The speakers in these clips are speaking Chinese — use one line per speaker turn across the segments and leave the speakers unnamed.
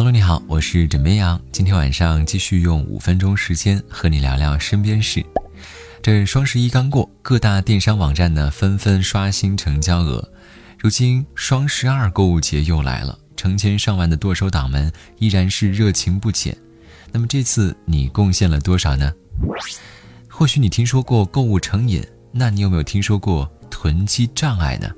Hello，你好，我是枕边羊。今天晚上继续用五分钟时间和你聊聊身边事。这双十一刚过，各大电商网站呢纷纷刷新成交额。如今双十二购物节又来了，成千上万的剁手党们依然是热情不减。那么这次你贡献了多少呢？或许你听说过购物成瘾，那你有没有听说过囤积障碍呢？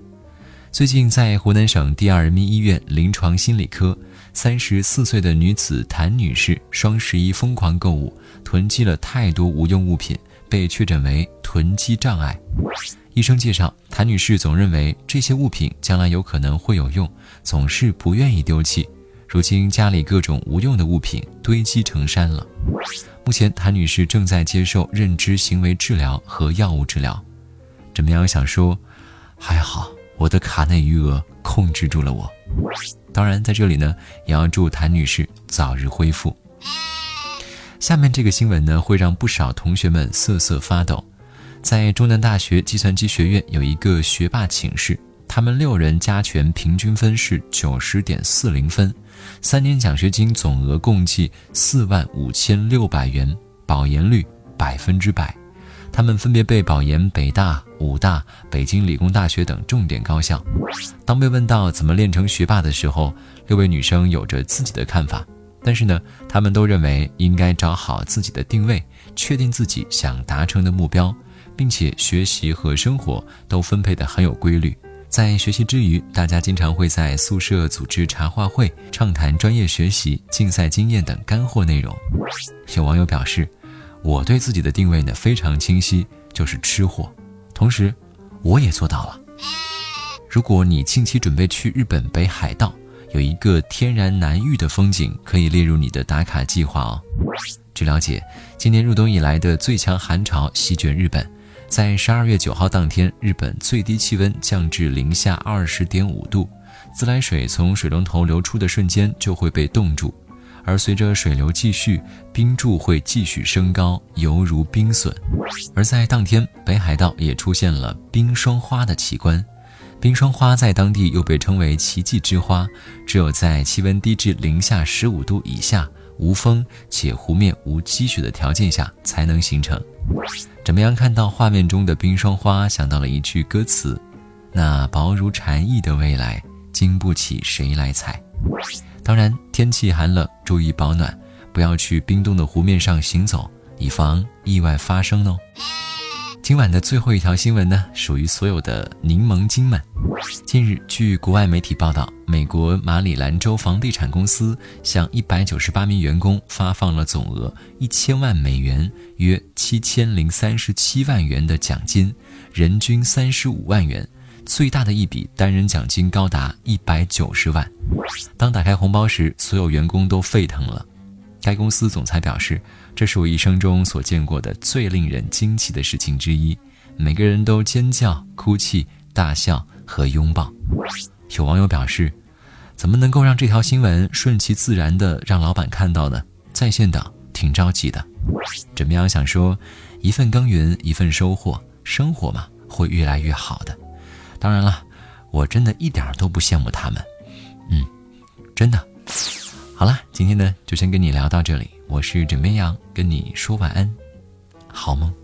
最近在湖南省第二人民医院临床心理科。三十四岁的女子谭女士，双十一疯狂购物，囤积了太多无用物品，被确诊为囤积障碍。医生介绍，谭女士总认为这些物品将来有可能会有用，总是不愿意丢弃。如今家里各种无用的物品堆积成山了。目前，谭女士正在接受认知行为治疗和药物治疗。怎么样？想说，还好我的卡内余额控制住了我。当然，在这里呢，也要祝谭女士早日恢复。下面这个新闻呢，会让不少同学们瑟瑟发抖。在中南大学计算机学院有一个学霸寝室，他们六人加权平均分是九十点四零分，三年奖学金总额共计四万五千六百元，保研率百分之百。他们分别被保研北大、武大、北京理工大学等重点高校。当被问到怎么练成学霸的时候，六位女生有着自己的看法。但是呢，她们都认为应该找好自己的定位，确定自己想达成的目标，并且学习和生活都分配得很有规律。在学习之余，大家经常会在宿舍组织茶话会，畅谈专业学习、竞赛经验等干货内容。有网友表示。我对自己的定位呢非常清晰，就是吃货。同时，我也做到了。如果你近期准备去日本北海道，有一个天然难遇的风景可以列入你的打卡计划哦。据了解，今年入冬以来的最强寒潮席卷日本，在十二月九号当天，日本最低气温降至零下二十点五度，自来水从水龙头流出的瞬间就会被冻住。而随着水流继续，冰柱会继续升高，犹如冰笋。而在当天，北海道也出现了冰霜花的奇观。冰霜花在当地又被称为奇迹之花，只有在气温低至零下十五度以下、无风且湖面无积雪的条件下才能形成。怎么样？看到画面中的冰霜花，想到了一句歌词：“那薄如蝉翼的未来，经不起谁来踩。”当然，天气寒冷，注意保暖，不要去冰冻的湖面上行走，以防意外发生哦。今晚的最后一条新闻呢，属于所有的柠檬精们。近日，据国外媒体报道，美国马里兰州房地产公司向一百九十八名员工发放了总额一千万美元（约七千零三十七万元）的奖金，人均三十五万元。最大的一笔单人奖金高达一百九十万。当打开红包时，所有员工都沸腾了。该公司总裁表示：“这是我一生中所见过的最令人惊奇的事情之一。”每个人都尖叫、哭泣、大笑和拥抱。有网友表示：“怎么能够让这条新闻顺其自然地让老板看到呢？”在线党挺着急的。怎么样？想说，一份耕耘一份收获，生活嘛会越来越好的。当然了，我真的一点都不羡慕他们，嗯，真的。好了，今天呢就先跟你聊到这里，我是枕边羊，跟你说晚安，好梦。